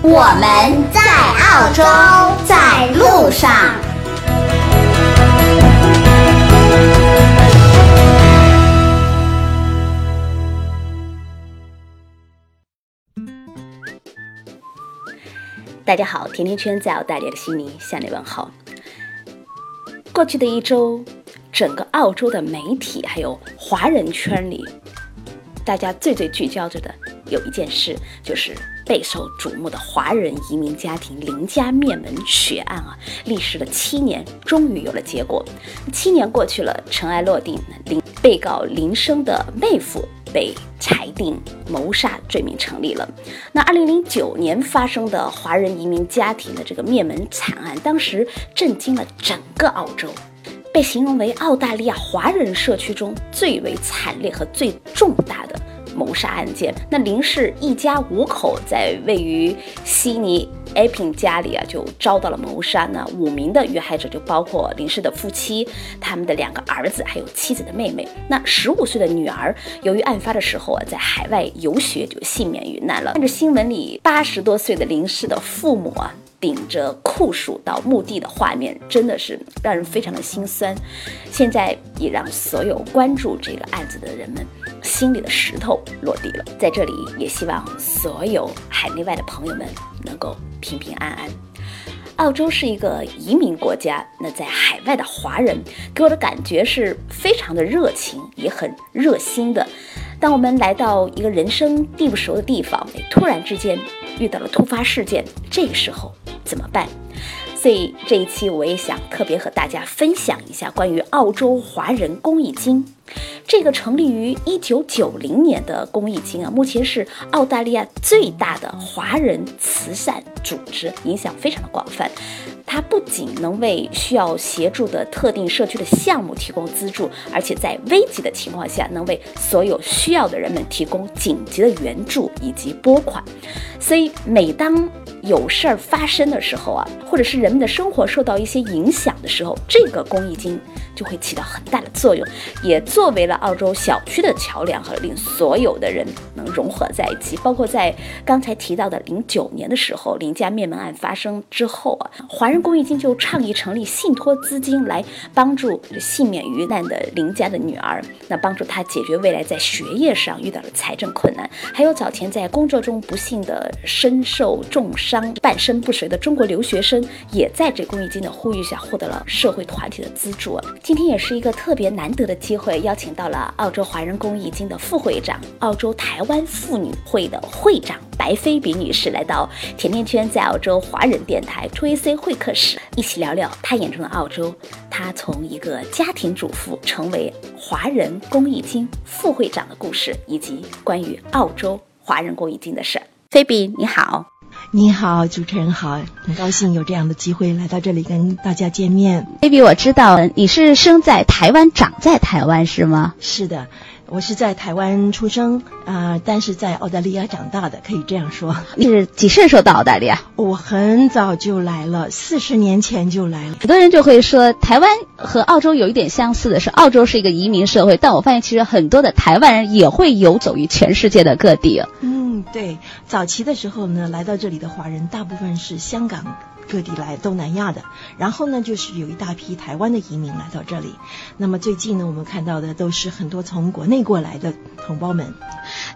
我们在澳洲，在路上。大家好，甜甜圈在澳大利亚的悉尼向你问好。过去的一周，整个澳洲的媒体还有华人圈里，大家最最聚焦着的有一件事，就是备受瞩目的华人移民家庭林家灭门血案啊，历时了七年，终于有了结果。七年过去了，尘埃落定，林被告林生的妹夫。被裁定谋杀罪名成立了。那二零零九年发生的华人移民家庭的这个灭门惨案，当时震惊了整个澳洲，被形容为澳大利亚华人社区中最为惨烈和最重大的。谋杀案件，那林氏一家五口在位于悉尼 A 平家里啊，就遭到了谋杀。那五名的遇害者就包括林氏的夫妻、他们的两个儿子，还有妻子的妹妹。那十五岁的女儿，由于案发的时候啊，在海外游学，就幸免于难了。看着新闻里八十多岁的林氏的父母啊。顶着酷暑到墓地的画面，真的是让人非常的心酸。现在也让所有关注这个案子的人们心里的石头落地了。在这里，也希望所有海内外的朋友们能够平平安安。澳洲是一个移民国家，那在海外的华人给我的感觉是非常的热情，也很热心的。当我们来到一个人生地不熟的地方，突然之间遇到了突发事件，这个时候。怎么办？所以这一期我也想特别和大家分享一下关于澳洲华人公益金。这个成立于一九九零年的公益金啊，目前是澳大利亚最大的华人慈善组织，影响非常的广泛。它不仅能为需要协助的特定社区的项目提供资助，而且在危急的情况下，能为所有需要的人们提供紧急的援助以及拨款。所以每当有事儿发生的时候啊，或者是人们的生活受到一些影响的时候，这个公益金就会起到很大的作用，也作为了澳洲小区的桥梁和令所有的人能融合在一起。包括在刚才提到的零九年的时候，林家灭门案发生之后啊，华人公益金就倡议成立信托资金来帮助幸免于难的林家的女儿，那帮助她解决未来在学业上遇到的财政困难，还有早前在工作中不幸的身受重伤。半身不遂的中国留学生也在这公益金的呼吁下获得了社会团体的资助。今天也是一个特别难得的机会，邀请到了澳洲华人公益金的副会长、澳洲台湾妇女会的会长白菲比女士来到甜甜圈在澳洲华人电台 t AC 会客室，一起聊聊她眼中的澳洲。她从一个家庭主妇成为华人公益金副会长的故事，以及关于澳洲华人公益金的事。菲比，你好。你好，主持人好，很高兴有这样的机会来到这里跟大家见面。baby，我知道你是生在台湾，长在台湾是吗？是的，我是在台湾出生啊，但是在澳大利亚长大的，可以这样说。你是几岁时候到澳大利亚？我很早就来了，四十年前就来了。很多人就会说，台湾和澳洲有一点相似的是，澳洲是一个移民社会，但我发现其实很多的台湾人也会游走于全世界的各地。对，早期的时候呢，来到这里的华人大部分是香港各地来，东南亚的。然后呢，就是有一大批台湾的移民来到这里。那么最近呢，我们看到的都是很多从国内过来的同胞们。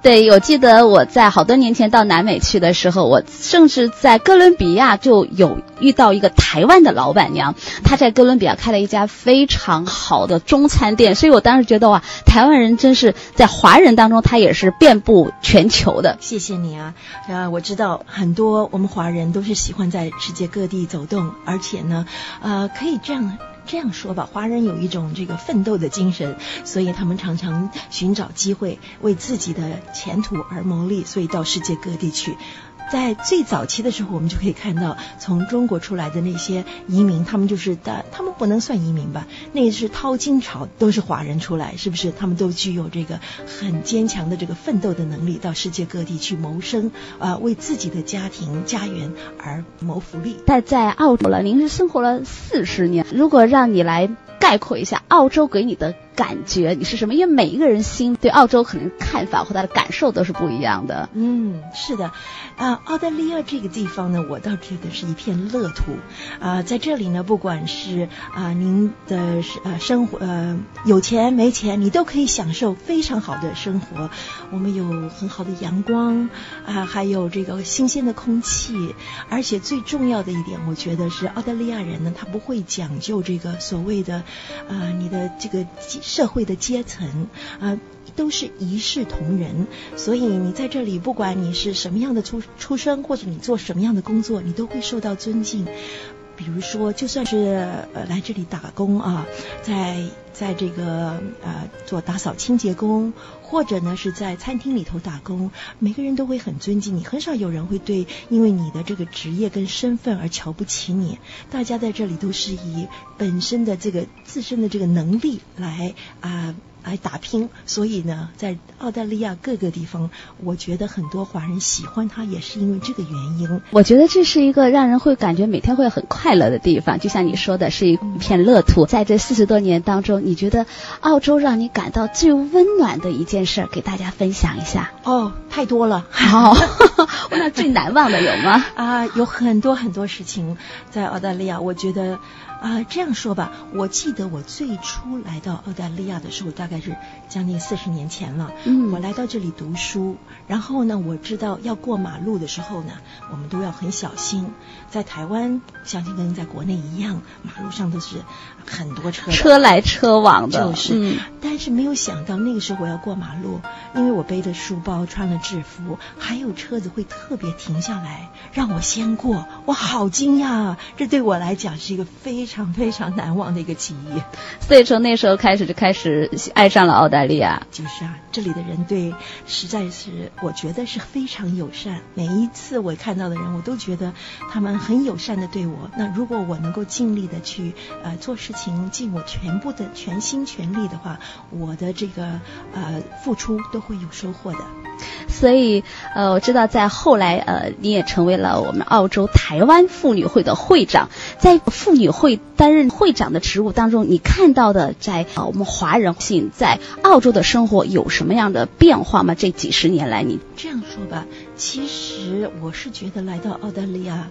对，我记得我在好多年前到南美去的时候，我甚至在哥伦比亚就有遇到一个台湾的老板娘，她在哥伦比亚开了一家非常好的中餐店，所以我当时觉得哇，台湾人真是在华人当中，他也是遍布全球的。谢谢你啊，啊，我知道很多我们华人都是喜欢在世界各各地走动，而且呢，呃，可以这样。这样说吧，华人有一种这个奋斗的精神，所以他们常常寻找机会为自己的前途而谋利，所以到世界各地去。在最早期的时候，我们就可以看到从中国出来的那些移民，他们就是的，他们不能算移民吧？那是淘金潮，都是华人出来，是不是？他们都具有这个很坚强的这个奋斗的能力，到世界各地去谋生，啊，为自己的家庭家园而谋福利。但在澳洲了，您是生活了四十年，如果让你来概括一下澳洲给你的。感觉你是什么？因为每一个人心对澳洲可能看法和他的感受都是不一样的。嗯，是的，啊，澳大利亚这个地方呢，我倒觉得是一片乐土。啊，在这里呢，不管是啊您的呃生活呃有钱没钱，你都可以享受非常好的生活。我们有很好的阳光啊，还有这个新鲜的空气，而且最重要的一点，我觉得是澳大利亚人呢，他不会讲究这个所谓的啊你的这个。社会的阶层啊，都是一视同仁，所以你在这里，不管你是什么样的出出生，或者你做什么样的工作，你都会受到尊敬。比如说，就算是呃来这里打工啊，在在这个呃做打扫清洁工，或者呢是在餐厅里头打工，每个人都会很尊敬你，很少有人会对因为你的这个职业跟身份而瞧不起你。大家在这里都是以本身的这个自身的这个能力来啊。来打拼，所以呢，在澳大利亚各个地方，我觉得很多华人喜欢他，也是因为这个原因。我觉得这是一个让人会感觉每天会很快乐的地方，就像你说的，是一片乐土。在这四十多年当中，你觉得澳洲让你感到最温暖的一件事，给大家分享一下。哦，太多了。好，那最难忘的有吗？啊，有很多很多事情在澳大利亚，我觉得。啊，这样说吧，我记得我最初来到澳大利亚的时候，大概是将近四十年前了。嗯，我来到这里读书，然后呢，我知道要过马路的时候呢，我们都要很小心。在台湾，相信跟在国内一样，马路上都是很多车，车来车往的。就是，但是没有想到那个时候我要过马路，因为我背着书包，穿了制服，还有车子会特别停下来让我先过，我好惊讶啊，这对我来讲是一个非。非常非常难忘的一个记忆，所以从那时候开始就开始爱上了澳大利亚。就是啊，这里的人对实在是我觉得是非常友善。每一次我看到的人，我都觉得他们很友善的对我。那如果我能够尽力的去呃做事情，尽我全部的全心全力的话，我的这个呃付出都会有收获的。所以呃，我知道在后来呃，你也成为了我们澳洲台湾妇女会的会长，在妇女会。担任会长的职务当中，你看到的在啊我们华人性在澳洲的生活有什么样的变化吗？这几十年来，你这样说吧，其实我是觉得来到澳大利亚。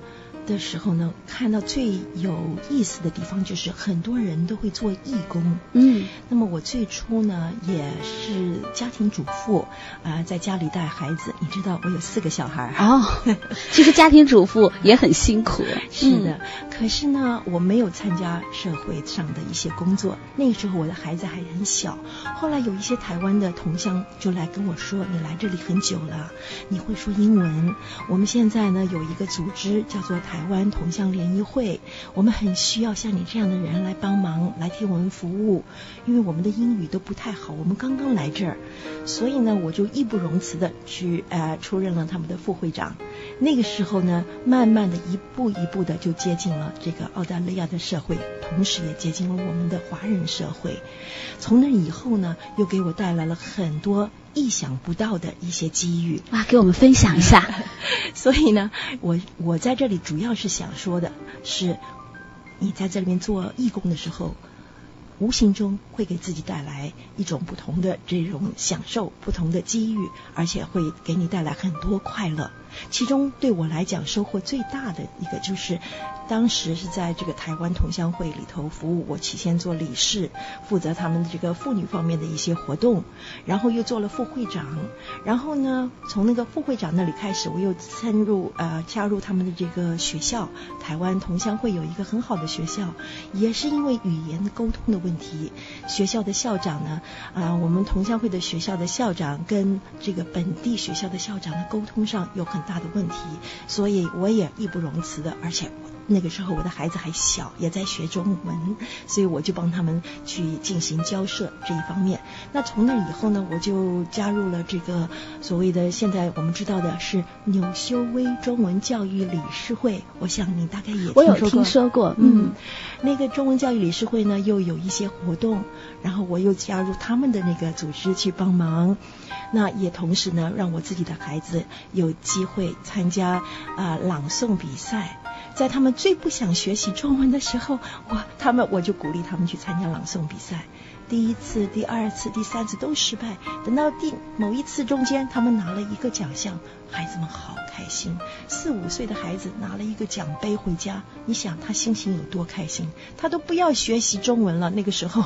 的时候呢，看到最有意思的地方就是很多人都会做义工。嗯，那么我最初呢也是家庭主妇啊，在家里带孩子。你知道我有四个小孩哦，其实家庭主妇也很辛苦。是的，可是呢，我没有参加社会上的一些工作。那个时候我的孩子还很小。后来有一些台湾的同乡就来跟我说：“你来这里很久了，你会说英文。我们现在呢有一个组织叫做台。”台湾同乡联谊会，我们很需要像你这样的人来帮忙，来替我们服务，因为我们的英语都不太好，我们刚刚来这儿，所以呢，我就义不容辞的去呃出任了他们的副会长。那个时候呢，慢慢的一步一步的就接近了这个澳大利亚的社会，同时也接近了我们的华人社会。从那以后呢，又给我带来了很多。意想不到的一些机遇哇，给我们分享一下。所以呢，我我在这里主要是想说的是，你在这里面做义工的时候，无形中会给自己带来一种不同的这种享受，不同的机遇，而且会给你带来很多快乐。其中对我来讲收获最大的一个就是，当时是在这个台湾同乡会里头服务，我起先做理事，负责他们这个妇女方面的一些活动，然后又做了副会长，然后呢，从那个副会长那里开始，我又参入呃加入他们的这个学校，台湾同乡会有一个很好的学校，也是因为语言沟通的问题，学校的校长呢，啊，我们同乡会的学校的校长跟这个本地学校的校长的沟通上有很。大的问题，所以我也义不容辞的，而且那个时候我的孩子还小，也在学中文，所以我就帮他们去进行交涉这一方面。那从那以后呢，我就加入了这个所谓的现在我们知道的是纽修威中文教育理事会。我想你大概也我有听说过，嗯，那个中文教育理事会呢，又有一些活动，然后我又加入他们的那个组织去帮忙。那也同时呢，让我自己的孩子有机会参加啊朗诵比赛。在他们最不想学习中文的时候，我他们我就鼓励他们去参加朗诵比赛。第一次、第二次、第三次都失败，等到第某一次中间，他们拿了一个奖项，孩子们好开心。四五岁的孩子拿了一个奖杯回家，你想他心情有多开心？他都不要学习中文了。那个时候，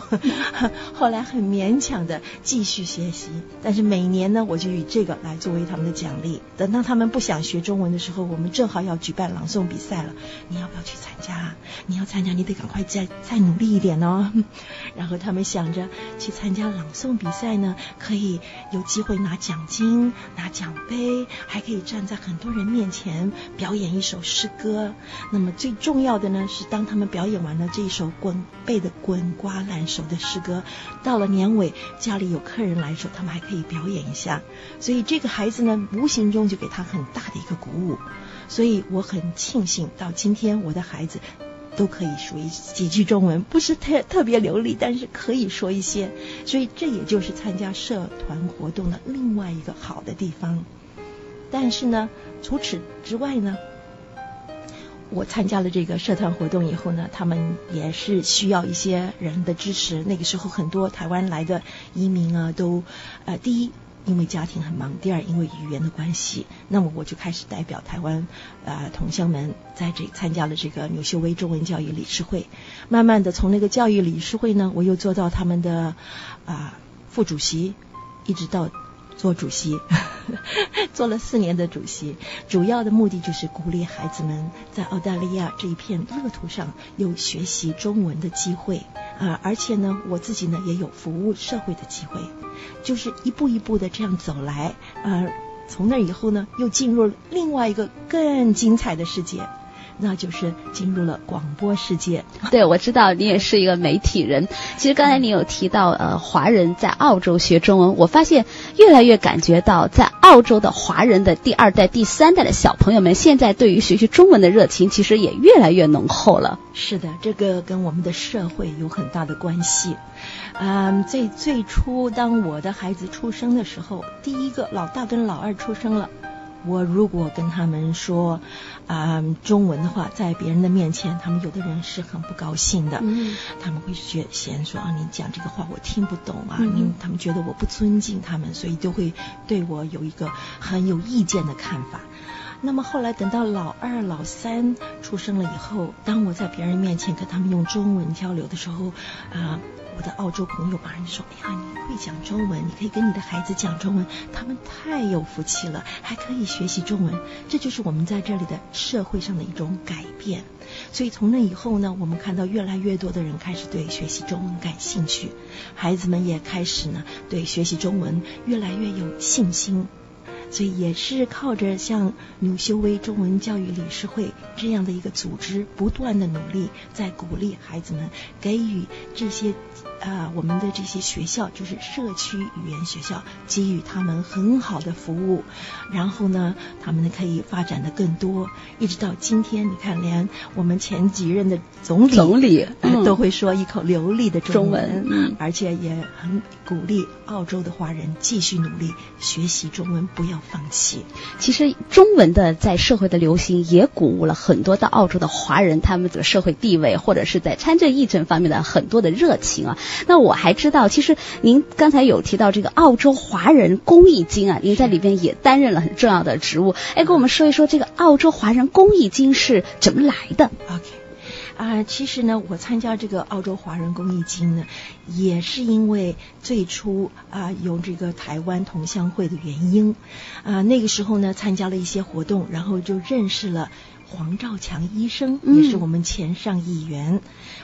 后来很勉强的继续学习，但是每年呢，我就以这个来作为他们的奖励。等到他们不想学中文的时候，我们正好要举办朗诵比赛了，你要不要去参加？你要参加，你得赶快再再努力一点哦。然后他们想。着去参加朗诵比赛呢，可以有机会拿奖金、拿奖杯，还可以站在很很多人面前表演一首诗歌。那么最重要的呢，是当他们表演完了这一首滚背的滚瓜烂熟的诗歌，到了年尾家里有客人来时候，他们还可以表演一下。所以这个孩子呢，无形中就给他很大的一个鼓舞。所以我很庆幸，到今天我的孩子。都可以说一几句中文，不是特特别流利，但是可以说一些，所以这也就是参加社团活动的另外一个好的地方。但是呢，除此之外呢，我参加了这个社团活动以后呢，他们也是需要一些人的支持。那个时候，很多台湾来的移民啊，都呃，第一。因为家庭很忙，第二因为语言的关系，那么我就开始代表台湾啊同乡们在这参加了这个纽秀威中文教育理事会。慢慢的从那个教育理事会呢，我又做到他们的啊副主席，一直到做主席，做了四年的主席。主要的目的就是鼓励孩子们在澳大利亚这一片乐土上有学习中文的机会啊，而且呢，我自己呢也有服务社会的机会。就是一步一步的这样走来，呃，从那以后呢，又进入了另外一个更精彩的世界。那就是进入了广播世界。对，我知道你也是一个媒体人。其实刚才你有提到，呃，华人在澳洲学中文，我发现越来越感觉到，在澳洲的华人的第二代、第三代的小朋友们，现在对于学习中文的热情，其实也越来越浓厚了。是的，这个跟我们的社会有很大的关系。嗯，最最初当我的孩子出生的时候，第一个老大跟老二出生了。我如果跟他们说啊中文的话，在别人的面前，他们有的人是很不高兴的，嗯。他们会觉嫌说啊你讲这个话我听不懂啊，嗯。他们觉得我不尊敬他们，所以就会对我有一个很有意见的看法。那么后来等到老二、老三出生了以后，当我在别人面前跟他们用中文交流的时候，啊。我的澳洲朋友马上说：“哎呀，你会讲中文，你可以跟你的孩子讲中文，他们太有福气了，还可以学习中文。这就是我们在这里的社会上的一种改变。所以从那以后呢，我们看到越来越多的人开始对学习中文感兴趣，孩子们也开始呢对学习中文越来越有信心。”所以也是靠着像纽修威中文教育理事会这样的一个组织，不断的努力，在鼓励孩子们，给予这些啊我们的这些学校，就是社区语言学校，给予他们很好的服务，然后呢，他们可以发展的更多，一直到今天，你看，连我们前几任的总理总理都会说一口流利的中文，而且也很鼓励澳洲的华人继续努力学习中文，不要。放弃。其实中文的在社会的流行，也鼓舞了很多到澳洲的华人，他们的社会地位或者是在参政议政方面的很多的热情啊。那我还知道，其实您刚才有提到这个澳洲华人公益金啊，您在里边也担任了很重要的职务。哎，跟我们说一说这个澳洲华人公益金是怎么来的？OK。啊，其实呢，我参加这个澳洲华人公益金呢，也是因为最初啊有这个台湾同乡会的原因啊。那个时候呢，参加了一些活动，然后就认识了黄兆强医生，也是我们前上议员。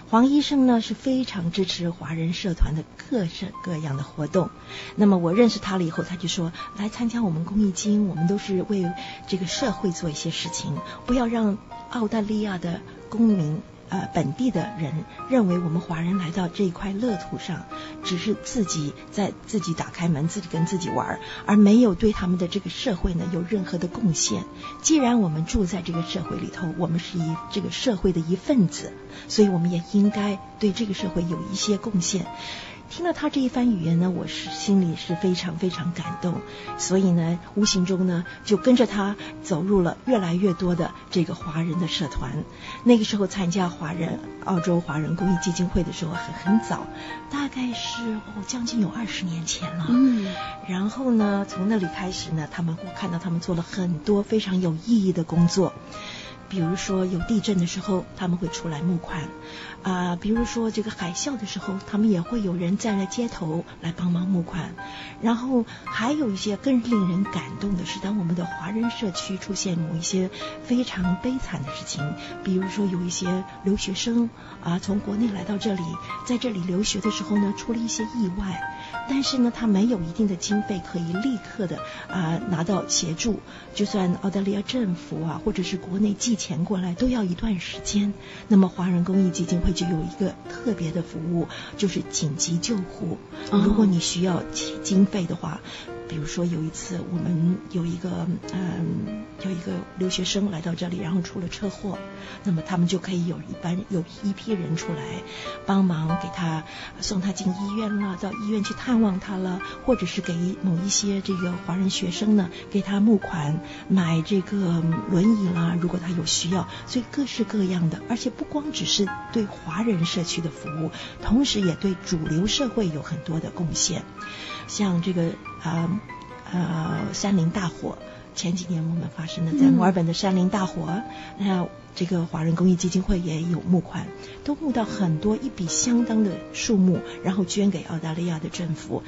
黄医生呢是非常支持华人社团的各式各样的活动。那么我认识他了以后，他就说来参加我们公益金，我们都是为这个社会做一些事情，不要让澳大利亚的。公民。呃，本地的人认为我们华人来到这一块乐土上，只是自己在自己打开门，自己跟自己玩，而没有对他们的这个社会呢有任何的贡献。既然我们住在这个社会里头，我们是一这个社会的一份子，所以我们也应该对这个社会有一些贡献。听了他这一番语言呢，我是心里是非常非常感动，所以呢，无形中呢就跟着他走入了越来越多的这个华人的社团。那个时候参加华人澳洲华人公益基金会的时候很很早，大概是哦将近有二十年前了。嗯，然后呢，从那里开始呢，他们我看到他们做了很多非常有意义的工作。比如说有地震的时候，他们会出来募款，啊，比如说这个海啸的时候，他们也会有人站在街头来帮忙募款。然后还有一些更令人感动的是，当我们的华人社区出现某一些非常悲惨的事情，比如说有一些留学生啊从国内来到这里，在这里留学的时候呢，出了一些意外，但是呢，他没有一定的经费可以立刻的啊拿到协助，就算澳大利亚政府啊或者是国内寄钱过来，都要一段时间。那么华人公益基金会就有一个特别的服务，就是紧急救护。如果你需要经费的话，比如说有一次我们有一个嗯有一个留学生来到这里，然后出了车祸，那么他们就可以有一班有一批人出来帮忙给他送他进医院了，到医院去探望他了，或者是给某一些这个华人学生呢给他募款买这个轮椅啦，如果他有需要，所以各式各样的，而且不光只是对华人社区的服务，同时也对主流社会有很多的贡献。像这个啊呃山林大火，前几年我们发生的在墨尔本的山林大火，那这个华人公益基金会也有募款，都募到很多一笔相当的数目，然后捐给澳大利亚的政府。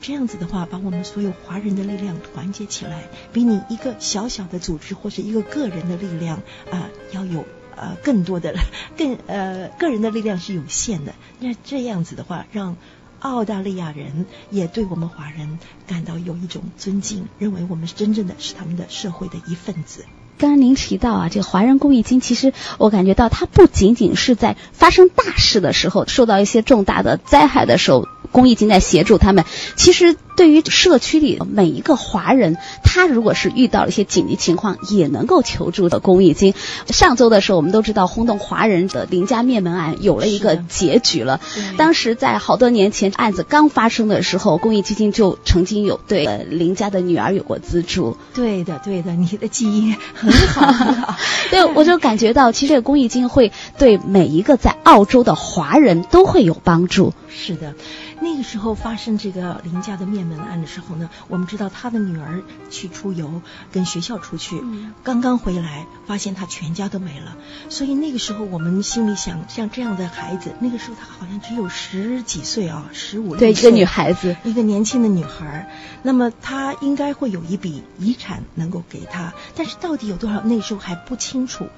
这样子的话，把我们所有华人的力量团结起来，比你一个小小的组织或是一个个人的力量啊要有。呃，更多的更呃，个人的力量是有限的。那这样子的话，让澳大利亚人也对我们华人感到有一种尊敬，认为我们真正的是他们的社会的一份子。刚刚您提到啊，这个华人公益金，其实我感觉到它不仅仅是在发生大事的时候，受到一些重大的灾害的时候。公益金在协助他们。其实，对于社区里每一个华人，他如果是遇到了一些紧急情况，也能够求助的公益金。上周的时候，我们都知道轰动华人的林家灭门案有了一个结局了。当时在好多年前案子刚发生的时候，公益基金就曾经有对林家的女儿有过资助。对的，对的，你的记忆很好，很好。对，我就感觉到，其实这个公益金会对每一个在澳洲的华人都会有帮助。是的。那个时候发生这个林家的灭门案的时候呢，我们知道他的女儿去出游，跟学校出去，刚刚回来，发现他全家都没了。所以那个时候我们心里想，像这样的孩子，那个时候他好像只有十几岁啊，十五对一个女孩子，一个年轻的女孩。那么他应该会有一笔遗产能够给他，但是到底有多少，那时候还不清楚。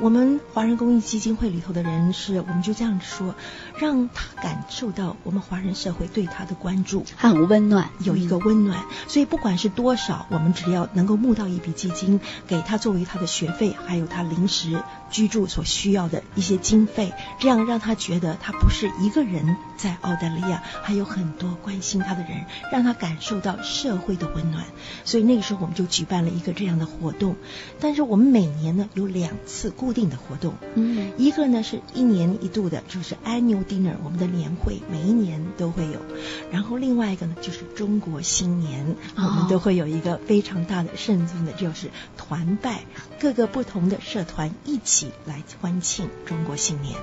我们华人公益基金会里头的人是，我们就这样说，让他感受到我们华人社会对他的关注，很温暖，有一个温暖。所以不管是多少，我们只要能够募到一笔基金，给他作为他的学费，还有他临时居住所需要的一些经费，这样让他觉得他不是一个人在澳大利亚，还有很多关心他的人，让他感受到社会的温暖。所以那个时候我们就举办了一个这样的活动。但是我们每年呢有两次固定的活动，嗯，一个呢是一年一度的，就是 annual dinner，我们的年会，每一年都会有。然后另外一个呢就是中国新年，我们都会有一个非常大的慎重的，就是团拜，各个不同的社团一起来欢庆中国新年。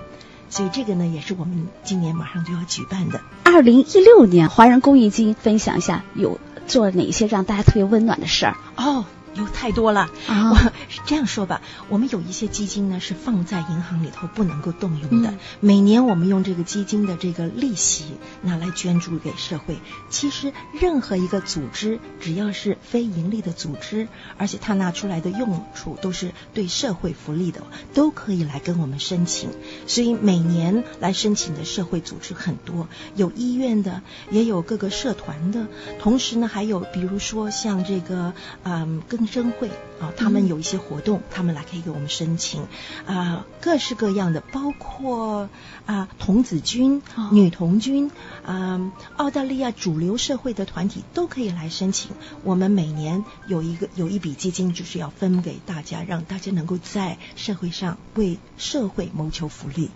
所以这个呢也是我们今年马上就要举办的。二零一六年，华人公益金分享一下有做了哪些让大家特别温暖的事儿哦。有太多了，啊我这样说吧，我们有一些基金呢是放在银行里头不能够动用的。每年我们用这个基金的这个利息拿来捐助给社会。其实任何一个组织，只要是非盈利的组织，而且他拿出来的用处都是对社会福利的，都可以来跟我们申请。所以每年来申请的社会组织很多，有医院的，也有各个社团的，同时呢还有比如说像这个嗯跟终身会啊，他们有一些活动，他们来可以给我们申请。啊，各式各样的，包括啊童子军、女童军啊，澳大利亚主流社会的团体都可以来申请。我们每年有一个有一笔基金，就是要分给大家，让大家能够在社会上为社会谋求福利。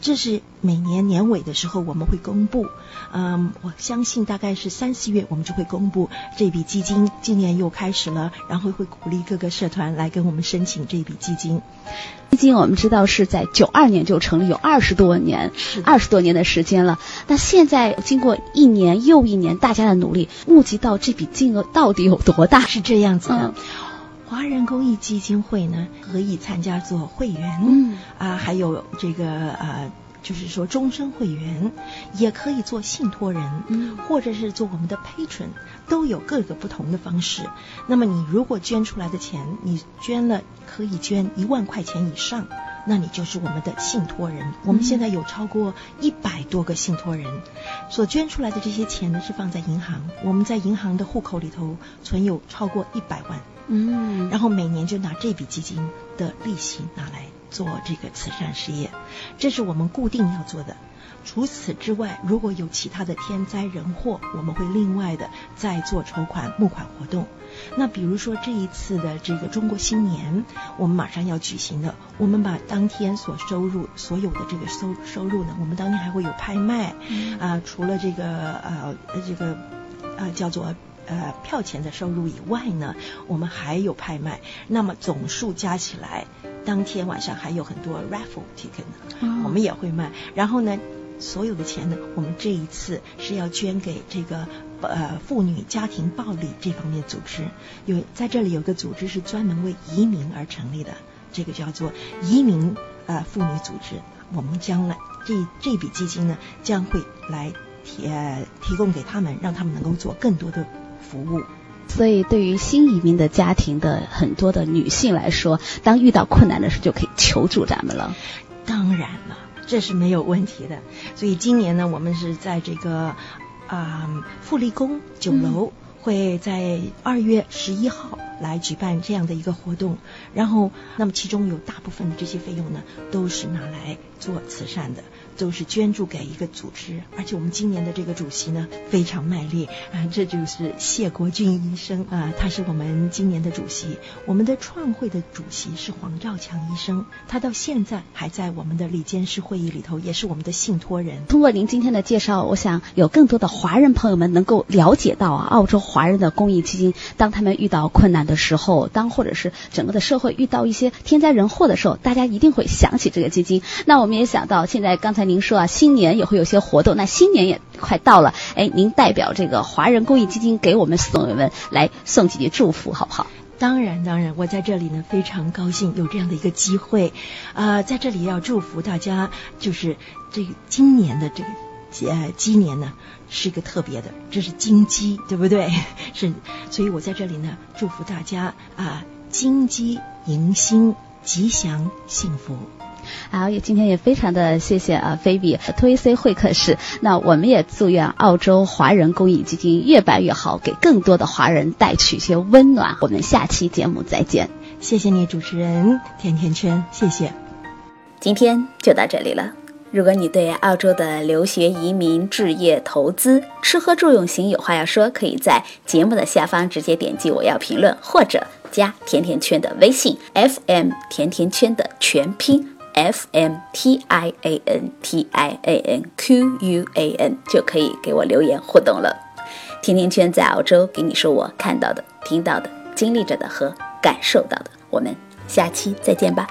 这是每年年尾的时候我们会公布，嗯，我相信大概是三四月我们就会公布这笔基金，今年又开始了，然后会鼓励各个社团来跟我们申请这笔基金。基金我们知道是在九二年就成立，有二十多年，二十多年的时间了。那现在经过一年又一年大家的努力，募集到这笔金额到底有多大？是这样子的。华人公益基金会呢，可以参加做会员，嗯啊，还有这个呃，就是说终身会员，也可以做信托人，嗯，或者是做我们的 patron，都有各个不同的方式。那么你如果捐出来的钱，你捐了可以捐一万块钱以上，那你就是我们的信托人。我们现在有超过一百多个信托人，所捐出来的这些钱呢是放在银行，我们在银行的户口里头存有超过一百万。嗯，然后每年就拿这笔基金的利息拿来做这个慈善事业，这是我们固定要做的。除此之外，如果有其他的天灾人祸，我们会另外的再做筹款募款活动。那比如说这一次的这个中国新年，我们马上要举行的，我们把当天所收入所有的这个收收入呢，我们当天还会有拍卖，啊，除了这个呃这个呃叫做。呃，票钱的收入以外呢，我们还有拍卖，那么总数加起来，当天晚上还有很多 raffle ticket 呢，我们也会卖。然后呢，所有的钱呢，我们这一次是要捐给这个呃妇女家庭暴力这方面组织。有在这里有个组织是专门为移民而成立的，这个叫做移民呃妇女组织。我们将来这这笔基金呢，将会来提呃提供给他们，让他们能够做更多的。服务，所以对于新移民的家庭的很多的女性来说，当遇到困难的时候就可以求助咱们了。当然了，这是没有问题的。所以今年呢，我们是在这个啊富力宫酒楼，会在二月十一号来举办这样的一个活动。然后，那么其中有大部分的这些费用呢，都是拿来做慈善的。都是捐助给一个组织，而且我们今年的这个主席呢非常卖力啊，这就是谢国军医生啊，他是我们今年的主席。我们的创会的主席是黄兆强医生，他到现在还在我们的里监事会议里头，也是我们的信托人。通过您今天的介绍，我想有更多的华人朋友们能够了解到啊，澳洲华人的公益基金，当他们遇到困难的时候，当或者是整个的社会遇到一些天灾人祸的时候，大家一定会想起这个基金。那我们也想到，现在刚才。您说啊，新年也会有些活动，那新年也快到了，哎，您代表这个华人公益基金给我们所友们来送几句祝福，好不好？当然，当然，我在这里呢非常高兴有这样的一个机会，啊，在这里要祝福大家，就是这个今年的这个呃鸡年呢是一个特别的，这是金鸡，对不对？是，所以我在这里呢祝福大家啊金鸡迎新，吉祥幸福。好，也今天也非常的谢谢啊，菲比托伊 C 会客室。那我们也祝愿澳洲华人公益基金越办越好，给更多的华人带去一些温暖。我们下期节目再见，谢谢你主持人甜甜圈，谢谢。今天就到这里了。如果你对澳洲的留学、移民、置业、投资、吃喝住用行有话要说，可以在节目的下方直接点击我要评论，或者加甜甜圈的微信 FM 甜甜圈的全拼。F m t i a n t i a n q u a n 就可以给我留言互动了。甜甜圈在澳洲，给你说我看到的、听到的、经历着的和感受到的。我们下期再见吧。